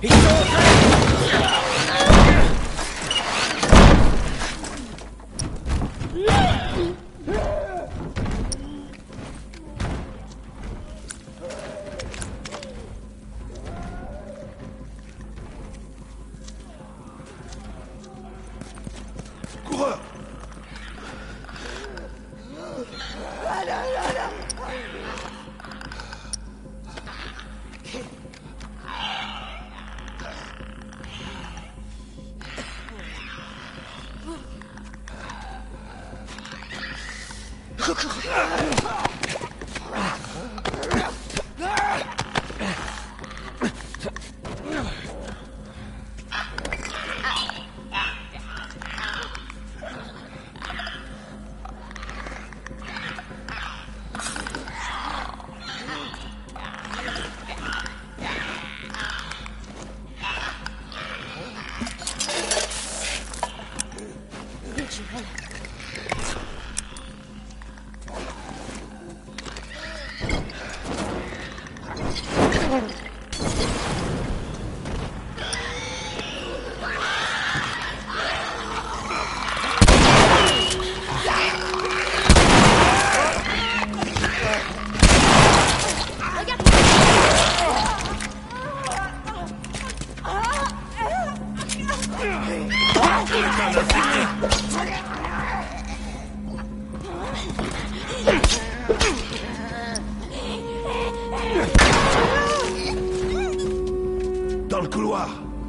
非常態 Dans le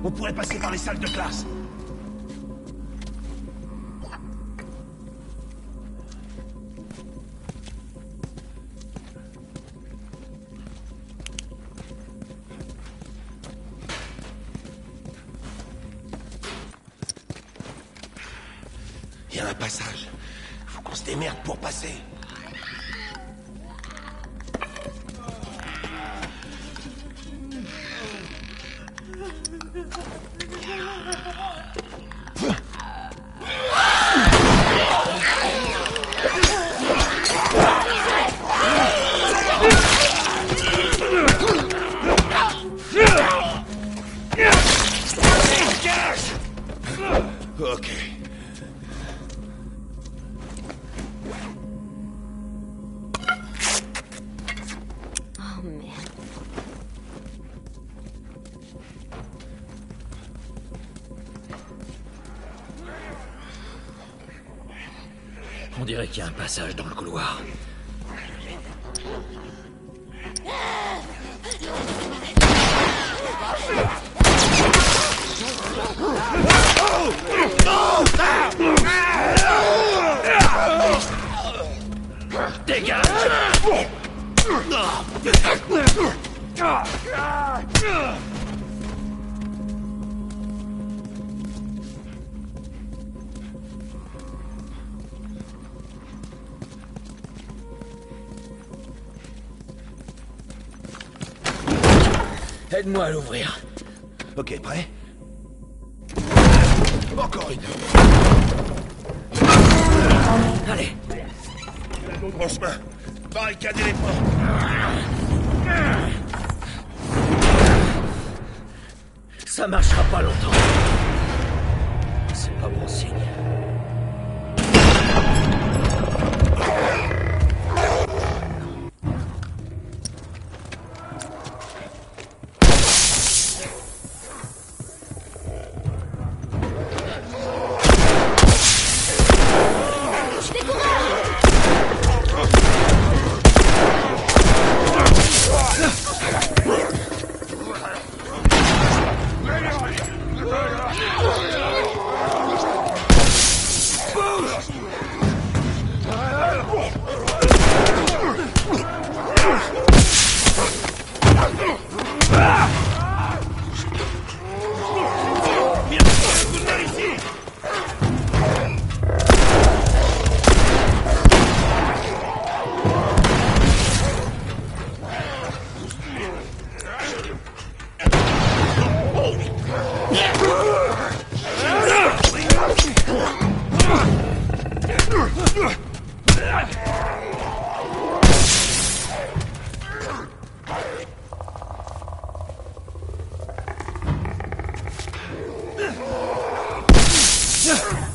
On pourrait passer par les salles de classe On dirait qu'il y a un passage dans le couloir. Aide-moi à l'ouvrir. Ok, prêt? Encore une. Allez, en chemin. Barricadez les portes. ça marchera pas longtemps. C'est pas bon signe. Yeah.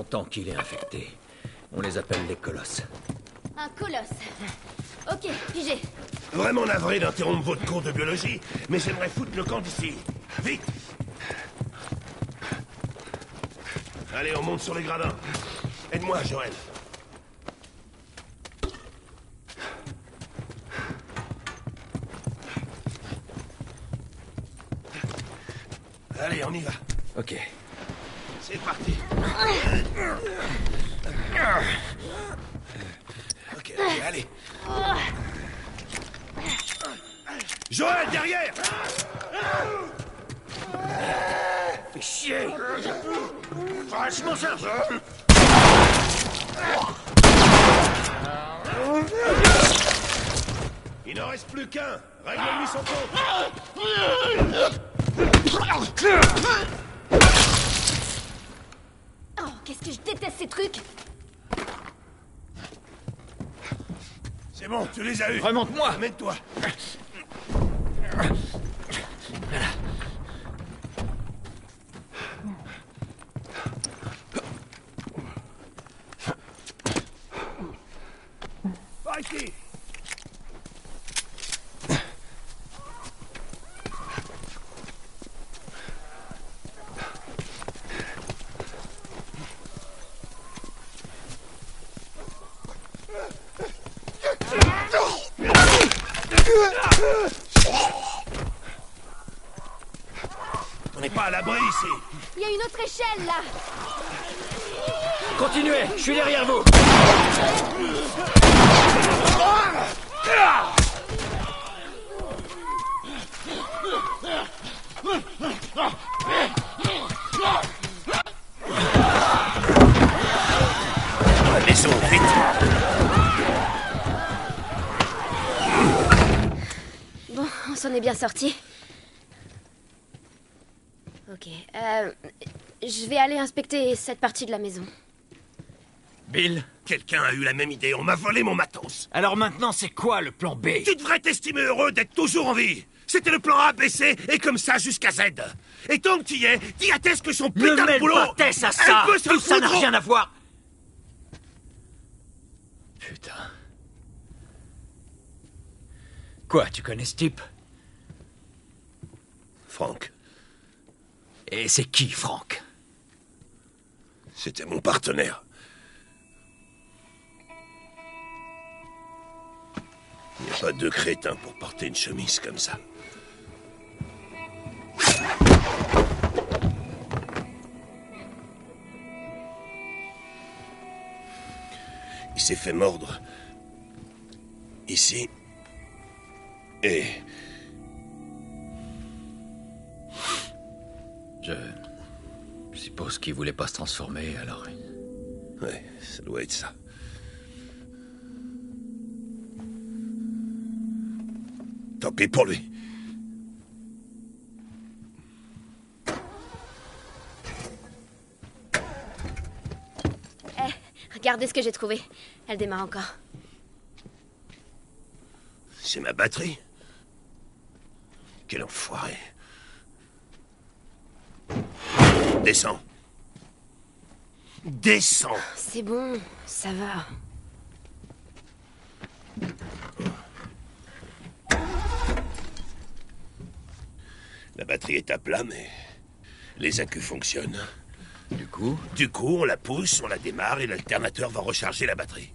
Longtemps qu'il est infecté. On les appelle les colosses. Un colosse. Ok, pigé. Vraiment navré d'interrompre votre cours de biologie, mais j'aimerais foutre le camp d'ici. Vite Allez, on monte sur les gradins. Aide-moi, Joël. Allez, on y va. Ok. C'est parti. Ok, allez. Joël, derrière Fais chier m'en charge Il n'en reste plus qu'un. Règle-lui son compte. Oh, qu'est-ce C'est bon, tu les as eus. Remonte-moi Amène-toi. Par ici. On n'est pas à l'abri ici. Il y a une autre échelle là Continuez Je suis derrière vous s'en est bien sorti. Ok. Euh, je vais aller inspecter cette partie de la maison. Bill Quelqu'un a eu la même idée. On m'a volé mon matos. Alors maintenant, c'est quoi le plan B? Tu devrais t'estimer heureux d'être toujours en vie. C'était le plan A, B, C, et comme ça jusqu'à Z. Et tant que tu y es, dis à Tess que son Ne putain de mêle boulot... pas Tess à ça Elle peut se Tout ça n'a rien à voir Putain. Quoi, tu connais ce type? Franck, Et c'est qui, Franck c'était mon partenaire. Il n'y a pas deux crétins pour porter une chemise comme ça. Il s'est fait mordre. Ici. Et Je suppose qu'il voulait pas se transformer, alors... Ouais, ça doit être ça. Tant pis pour lui. Eh, regardez ce que j'ai trouvé. Elle démarre encore. C'est ma batterie. Quel enfoiré. Descends. Descends. C'est bon, ça va. La batterie est à plat, mais les accus fonctionnent. Du coup Du coup, on la pousse, on la démarre et l'alternateur va recharger la batterie.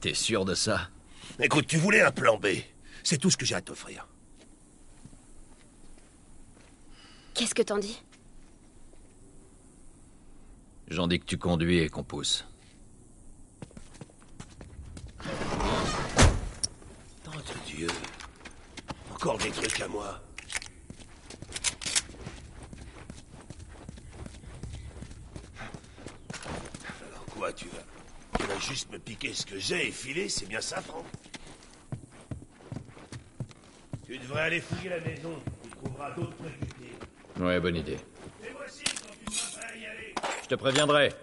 T'es sûr de ça? Écoute, tu voulais un plan B. C'est tout ce que j'ai à t'offrir. Qu'est-ce que t'en dis? J'en dis que tu conduis et qu'on pousse. Nom de Dieu. Encore des trucs à moi. Alors quoi, tu vas... Tu vas juste me piquer ce que j'ai et filer, c'est bien ça, Franck? Tu devrais aller fouiller la maison. Tu trouveras d'autres trucs utiles. Ouais, bonne idée. Et voici quand tu seras prêt à y aller. Je te préviendrai.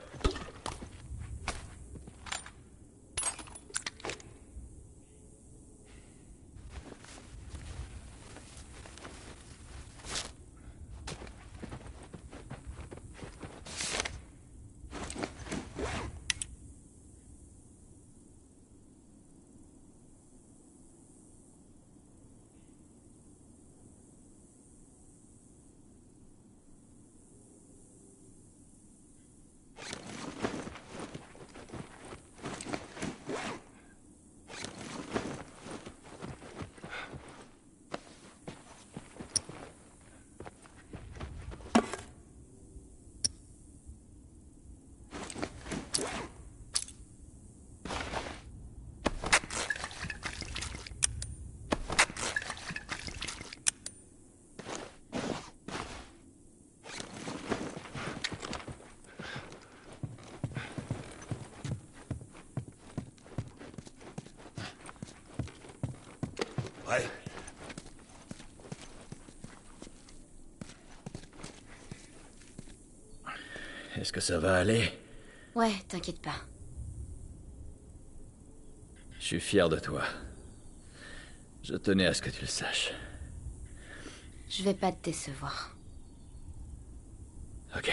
Ouais. Est-ce que ça va aller? Ouais, t'inquiète pas. Je suis fier de toi. Je tenais à ce que tu le saches. Je vais pas te décevoir. Ok.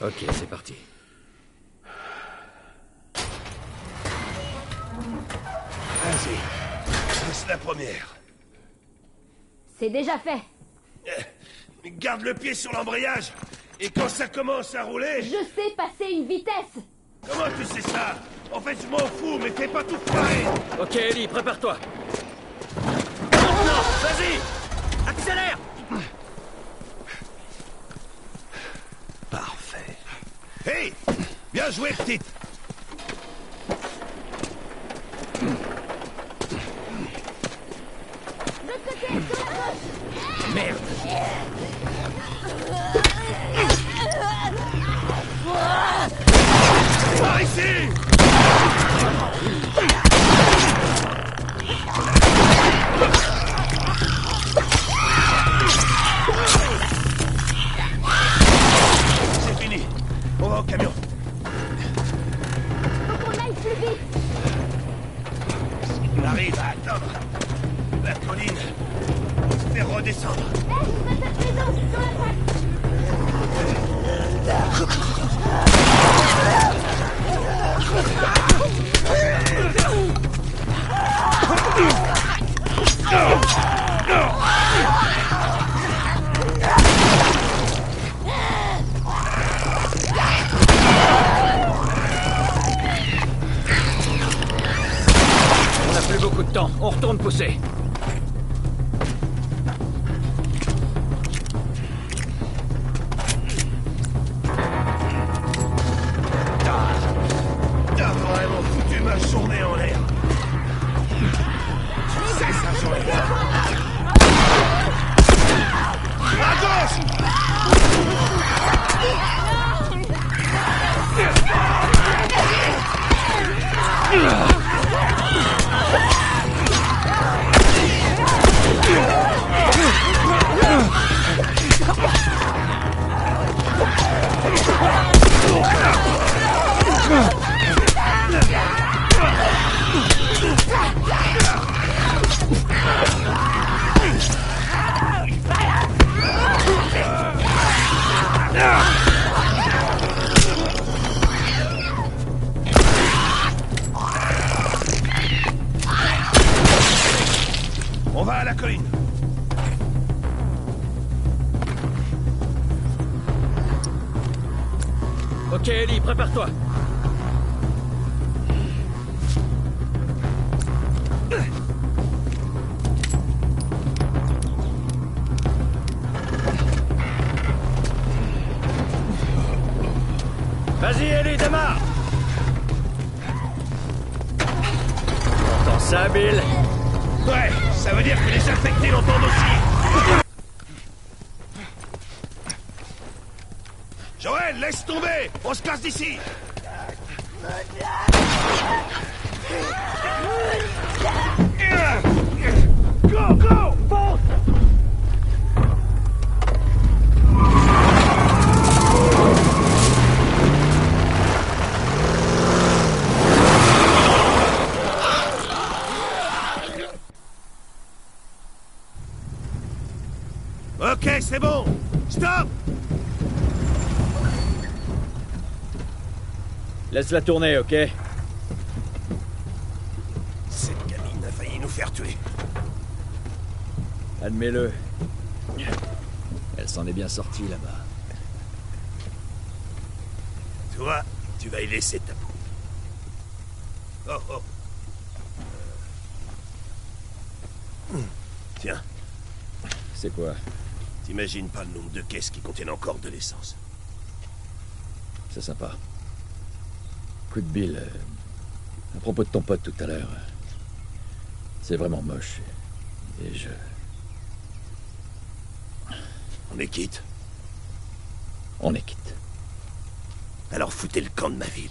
Ok, c'est parti. Vas-y. Laisse la première. C'est déjà fait. Eh, Garde le pied sur l'embrayage. Et quand ça commence à rouler... Je sais passer une vitesse. Comment tu sais ça? En fait, je m'en fous, mais fais pas tout foirer Ok, Ellie, prépare-toi. Maintenant, vas-y Accélère Parfait. Hey Bien joué, petite temps. On retourne pousser. Vas-y, Ellie, démarre. T'entends ça, Bill Ouais, ça veut dire que les infectés l'entendent aussi. Joël, laisse tomber. On se casse d'ici. Go, go Fonce Ok, c'est bon Stop Laisse-la tourner, ok? Cette gamine a failli nous faire tuer. Admets-le. Elle s'en est bien sortie là-bas. Toi, tu vas y laisser ta peau. Oh, oh. Euh. Tiens, C'est quoi? T'imagines pas le nombre de caisses qui contiennent encore de l'essence. C'est sympa. Coup de Bill. euh, à propos de ton pote tout à l'heure. euh, C'est vraiment moche. Et je. On est quitte. On est quitte. Alors foutez le camp de ma ville.